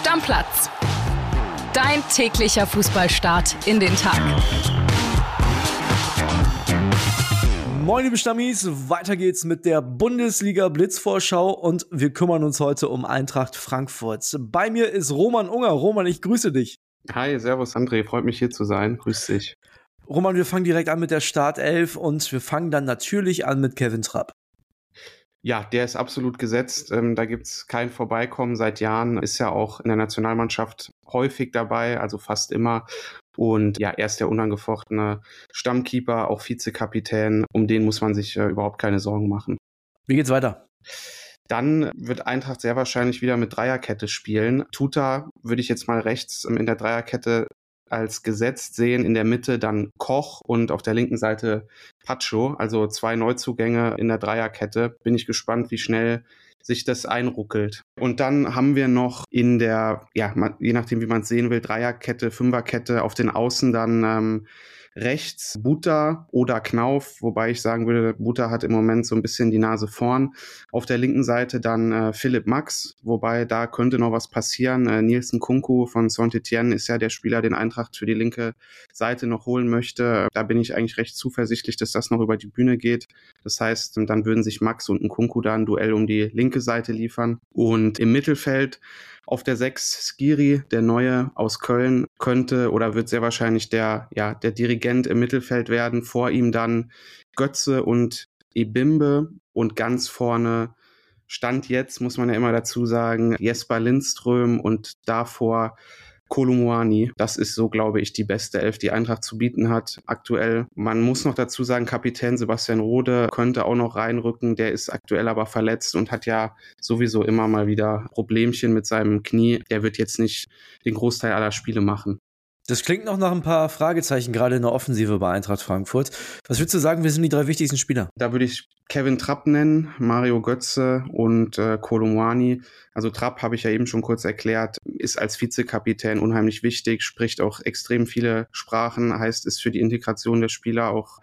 Stammplatz. Dein täglicher Fußballstart in den Tag. Moin liebe Stammis, weiter geht's mit der Bundesliga Blitzvorschau und wir kümmern uns heute um Eintracht Frankfurt. Bei mir ist Roman Unger. Roman, ich grüße dich. Hi, servus André, freut mich hier zu sein. Grüß dich. Roman, wir fangen direkt an mit der Startelf und wir fangen dann natürlich an mit Kevin Trapp. Ja, der ist absolut gesetzt. Ähm, da gibt's kein Vorbeikommen seit Jahren. Ist ja auch in der Nationalmannschaft häufig dabei, also fast immer. Und ja, er ist der unangefochtene Stammkeeper, auch Vizekapitän. Um den muss man sich äh, überhaupt keine Sorgen machen. Wie geht's weiter? Dann wird Eintracht sehr wahrscheinlich wieder mit Dreierkette spielen. Tuta würde ich jetzt mal rechts ähm, in der Dreierkette als gesetzt sehen. In der Mitte dann Koch und auf der linken Seite Pacho, also zwei Neuzugänge in der Dreierkette. Bin ich gespannt, wie schnell sich das einruckelt. Und dann haben wir noch in der, ja, je nachdem, wie man es sehen will, Dreierkette, Fünferkette auf den Außen dann ähm, rechts Buta oder Knauf, wobei ich sagen würde, Buta hat im Moment so ein bisschen die Nase vorn. Auf der linken Seite dann äh, Philipp Max, wobei da könnte noch was passieren. Äh, Nielsen Kunku von Saint-Etienne ist ja der Spieler, den Eintracht für die linke Seite noch holen möchte. Da bin ich eigentlich recht zuversichtlich, dass das noch über die Bühne geht. Das heißt, dann würden sich Max und ein Kunku da ein Duell um die linke Seite liefern. Und im Mittelfeld auf der 6 Skiri, der Neue aus Köln, könnte oder wird sehr wahrscheinlich der, ja, der Dirigent im Mittelfeld werden. Vor ihm dann Götze und Ebimbe und ganz vorne Stand jetzt, muss man ja immer dazu sagen, Jesper Lindström und davor Kolumuani. Das ist so, glaube ich, die beste Elf, die Eintracht zu bieten hat aktuell. Man muss noch dazu sagen, Kapitän Sebastian Rode könnte auch noch reinrücken. Der ist aktuell aber verletzt und hat ja sowieso immer mal wieder Problemchen mit seinem Knie. Der wird jetzt nicht den Großteil aller Spiele machen. Das klingt noch nach ein paar Fragezeichen, gerade in der Offensive bei Eintracht Frankfurt. Was würdest du sagen, wir sind die drei wichtigsten Spieler? Da würde ich Kevin Trapp nennen, Mario Götze und äh, Kolomwani. Also Trapp, habe ich ja eben schon kurz erklärt, ist als Vizekapitän unheimlich wichtig, spricht auch extrem viele Sprachen, heißt, ist für die Integration der Spieler auch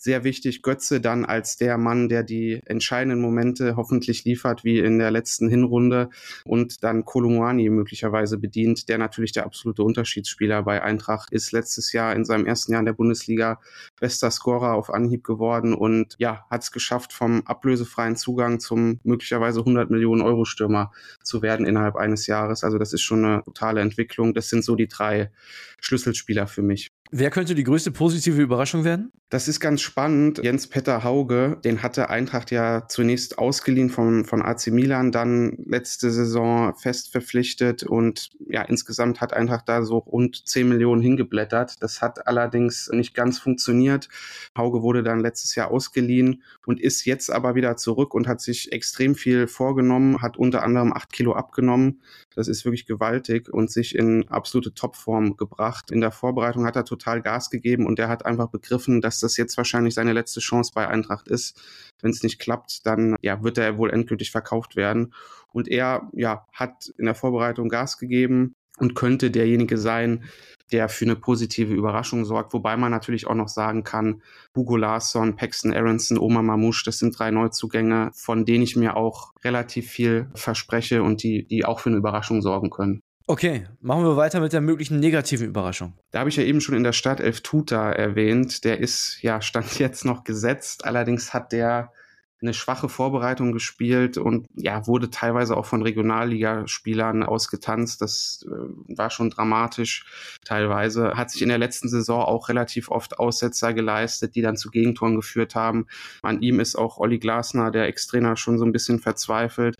sehr wichtig. Götze dann als der Mann, der die entscheidenden Momente hoffentlich liefert, wie in der letzten Hinrunde und dann Kolumani möglicherweise bedient, der natürlich der absolute Unterschiedsspieler bei Eintracht ist. Letztes Jahr in seinem ersten Jahr in der Bundesliga bester Scorer auf Anhieb geworden und ja, hat es geschafft, vom ablösefreien Zugang zum möglicherweise 100 Millionen Euro Stürmer zu werden innerhalb eines Jahres. Also das ist schon eine totale Entwicklung. Das sind so die drei Schlüsselspieler für mich. Wer könnte die größte positive Überraschung werden? Das ist ganz spannend. Jens Petter Hauge, den hatte Eintracht ja zunächst ausgeliehen von, von AC Milan, dann letzte Saison fest verpflichtet und ja, insgesamt hat Eintracht da so rund 10 Millionen hingeblättert. Das hat allerdings nicht ganz funktioniert. Hauge wurde dann letztes Jahr ausgeliehen und ist jetzt aber wieder zurück und hat sich extrem viel vorgenommen, hat unter anderem acht Kilo abgenommen. Das ist wirklich gewaltig und sich in absolute Topform gebracht. In der Vorbereitung hat er total Gas gegeben und er hat einfach begriffen, dass das jetzt wahrscheinlich seine letzte Chance bei Eintracht ist. Wenn es nicht klappt, dann ja, wird er wohl endgültig verkauft werden. Und er ja, hat in der Vorbereitung Gas gegeben und könnte derjenige sein, der für eine positive Überraschung sorgt. Wobei man natürlich auch noch sagen kann, Hugo Larsson, Paxton Aronson, Oma Mamouche, das sind drei Neuzugänge, von denen ich mir auch relativ viel verspreche und die, die auch für eine Überraschung sorgen können. Okay, machen wir weiter mit der möglichen negativen Überraschung. Da habe ich ja eben schon in der Stadt Elf Tuta erwähnt. Der ist ja, stand jetzt noch gesetzt. Allerdings hat der eine schwache Vorbereitung gespielt und ja, wurde teilweise auch von Regionalligaspielern ausgetanzt. Das äh, war schon dramatisch teilweise. Hat sich in der letzten Saison auch relativ oft Aussetzer geleistet, die dann zu Gegentoren geführt haben. An ihm ist auch Olli Glasner, der Ex-Trainer, schon so ein bisschen verzweifelt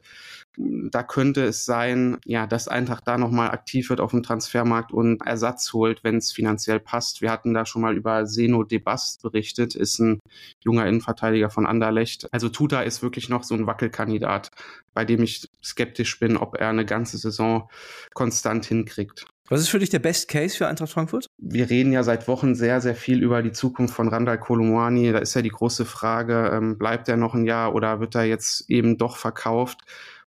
da könnte es sein, ja, dass Eintracht da nochmal aktiv wird auf dem Transfermarkt und Ersatz holt, wenn es finanziell passt. Wir hatten da schon mal über Seno Debast berichtet, ist ein junger Innenverteidiger von Anderlecht. Also Tuta ist wirklich noch so ein Wackelkandidat, bei dem ich skeptisch bin, ob er eine ganze Saison konstant hinkriegt. Was ist für dich der Best Case für Eintracht Frankfurt? Wir reden ja seit Wochen sehr, sehr viel über die Zukunft von Randall Kolumwani. Da ist ja die große Frage, ähm, bleibt er noch ein Jahr oder wird er jetzt eben doch verkauft?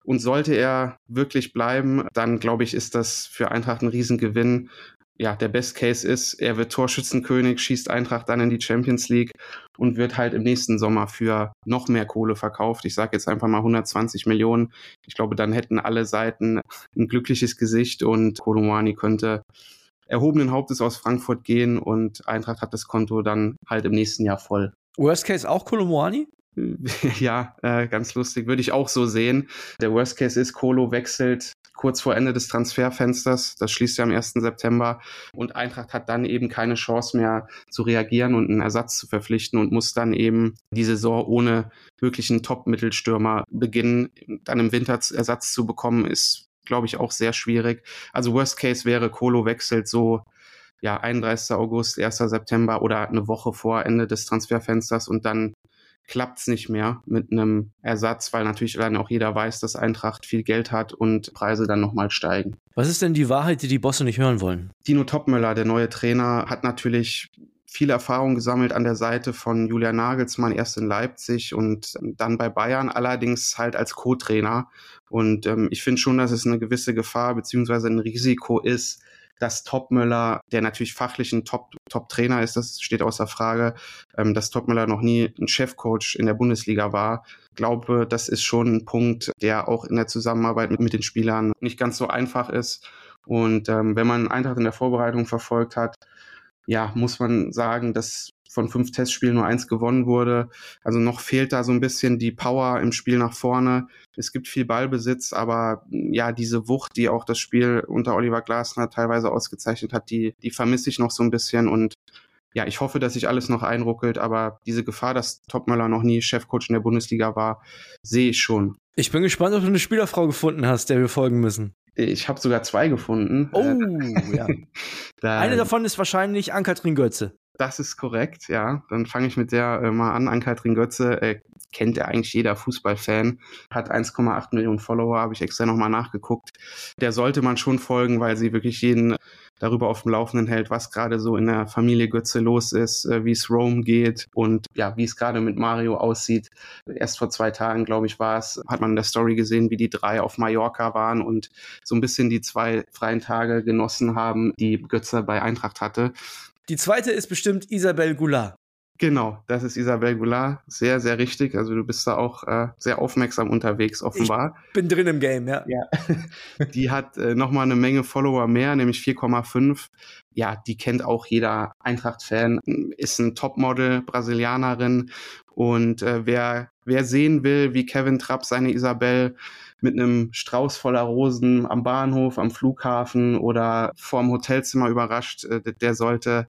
Und sollte er wirklich bleiben, dann glaube ich, ist das für Eintracht ein Riesengewinn. Ja, der Best Case ist, er wird Torschützenkönig, schießt Eintracht dann in die Champions League und wird halt im nächsten Sommer für noch mehr Kohle verkauft. Ich sage jetzt einfach mal 120 Millionen. Ich glaube, dann hätten alle Seiten ein glückliches Gesicht und Kolomani könnte erhobenen Hauptes aus Frankfurt gehen und Eintracht hat das Konto dann halt im nächsten Jahr voll. Worst Case auch Kolomani? Ja, äh, ganz lustig, würde ich auch so sehen. Der Worst Case ist, Kolo wechselt kurz vor Ende des Transferfensters. Das schließt ja am 1. September. Und Eintracht hat dann eben keine Chance mehr zu reagieren und einen Ersatz zu verpflichten und muss dann eben die Saison ohne wirklichen Top-Mittelstürmer beginnen. Dann im Winter Ersatz zu bekommen, ist, glaube ich, auch sehr schwierig. Also Worst Case wäre, Kolo wechselt so ja, 31. August, 1. September oder eine Woche vor Ende des Transferfensters und dann klappt es nicht mehr mit einem Ersatz, weil natürlich dann auch jeder weiß, dass Eintracht viel Geld hat und Preise dann nochmal steigen. Was ist denn die Wahrheit, die die Bosse nicht hören wollen? Dino Topmöller, der neue Trainer, hat natürlich viel Erfahrung gesammelt an der Seite von Julian Nagelsmann, erst in Leipzig und dann bei Bayern, allerdings halt als Co-Trainer. Und ähm, ich finde schon, dass es eine gewisse Gefahr beziehungsweise ein Risiko ist, dass Topmöller, der natürlich fachlich ein Top-Trainer ist, das steht außer Frage, ähm, dass Topmöller noch nie ein Chefcoach in der Bundesliga war. Ich glaube, das ist schon ein Punkt, der auch in der Zusammenarbeit mit, mit den Spielern nicht ganz so einfach ist. Und ähm, wenn man Eintracht in der Vorbereitung verfolgt hat, ja, muss man sagen, dass von fünf Testspielen nur eins gewonnen wurde. Also noch fehlt da so ein bisschen die Power im Spiel nach vorne. Es gibt viel Ballbesitz, aber ja, diese Wucht, die auch das Spiel unter Oliver Glasner teilweise ausgezeichnet hat, die, die vermisse ich noch so ein bisschen und ja, ich hoffe, dass sich alles noch einruckelt, aber diese Gefahr, dass Topmöller noch nie Chefcoach in der Bundesliga war, sehe ich schon. Ich bin gespannt, ob du eine Spielerfrau gefunden hast, der wir folgen müssen. Ich habe sogar zwei gefunden. Oh, ja. Eine davon ist wahrscheinlich Ann-Kathrin Götze. Das ist korrekt, ja. Dann fange ich mit der äh, mal an. Ann-Kathrin Götze äh, kennt ja eigentlich jeder Fußballfan, hat 1,8 Millionen Follower, habe ich extra nochmal nachgeguckt. Der sollte man schon folgen, weil sie wirklich jeden darüber auf dem Laufenden hält, was gerade so in der Familie Götze los ist, äh, wie es Rome geht und ja, wie es gerade mit Mario aussieht. Erst vor zwei Tagen, glaube ich, war es, hat man in der Story gesehen, wie die drei auf Mallorca waren und so ein bisschen die zwei freien Tage genossen haben, die Götze bei Eintracht hatte. Die zweite ist bestimmt Isabel Goulart. Genau, das ist Isabel Goulart. Sehr, sehr richtig. Also du bist da auch äh, sehr aufmerksam unterwegs, offenbar. Ich bin drin im Game, ja. ja. die hat äh, nochmal eine Menge Follower mehr, nämlich 4,5. Ja, die kennt auch jeder Eintracht-Fan. Ist ein Topmodel, Brasilianerin. Und äh, wer, wer sehen will, wie Kevin Trapp seine Isabel mit einem Strauß voller Rosen am Bahnhof, am Flughafen oder vorm Hotelzimmer überrascht, äh, der sollte,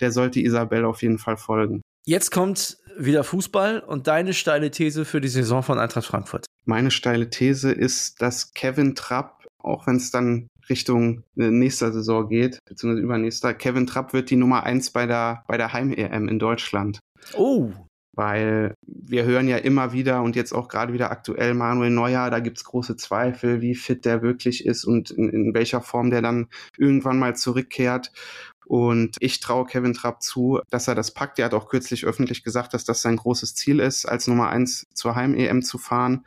der sollte Isabel auf jeden Fall folgen. Jetzt kommt wieder Fußball und deine steile These für die Saison von Eintracht Frankfurt. Meine steile These ist, dass Kevin Trapp, auch wenn es dann Richtung äh, nächster Saison geht, beziehungsweise übernächster, Kevin Trapp wird die Nummer eins bei der, bei der Heim-EM in Deutschland. Oh, weil wir hören ja immer wieder und jetzt auch gerade wieder aktuell Manuel Neuer, da gibt's große Zweifel, wie fit der wirklich ist und in, in welcher Form der dann irgendwann mal zurückkehrt. Und ich traue Kevin Trapp zu, dass er das packt. Er hat auch kürzlich öffentlich gesagt, dass das sein großes Ziel ist, als Nummer eins zur Heim-EM zu fahren.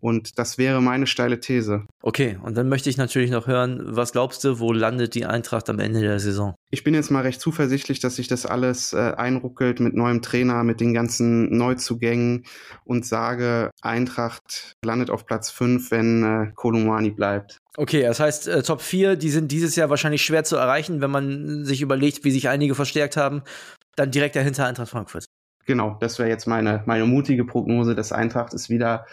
Und das wäre meine steile These. Okay, und dann möchte ich natürlich noch hören, was glaubst du, wo landet die Eintracht am Ende der Saison? Ich bin jetzt mal recht zuversichtlich, dass sich das alles äh, einruckelt mit neuem Trainer, mit den ganzen Neuzugängen und sage, Eintracht landet auf Platz 5, wenn äh, Kolumani bleibt. Okay, das heißt, äh, Top 4, die sind dieses Jahr wahrscheinlich schwer zu erreichen, wenn man sich überlegt, wie sich einige verstärkt haben. Dann direkt dahinter Eintracht Frankfurt. Genau, das wäre jetzt meine, meine mutige Prognose, dass Eintracht es wieder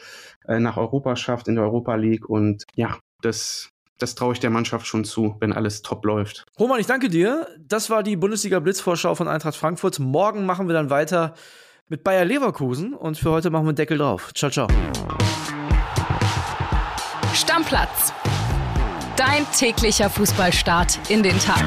äh, nach Europa schafft, in der Europa League. Und ja, das, das traue ich der Mannschaft schon zu, wenn alles top läuft. Roman, ich danke dir. Das war die Bundesliga Blitzvorschau von Eintracht Frankfurt. Morgen machen wir dann weiter mit Bayer Leverkusen und für heute machen wir einen Deckel drauf. Ciao, ciao. Stammplatz. Dein täglicher Fußballstart in den Tag.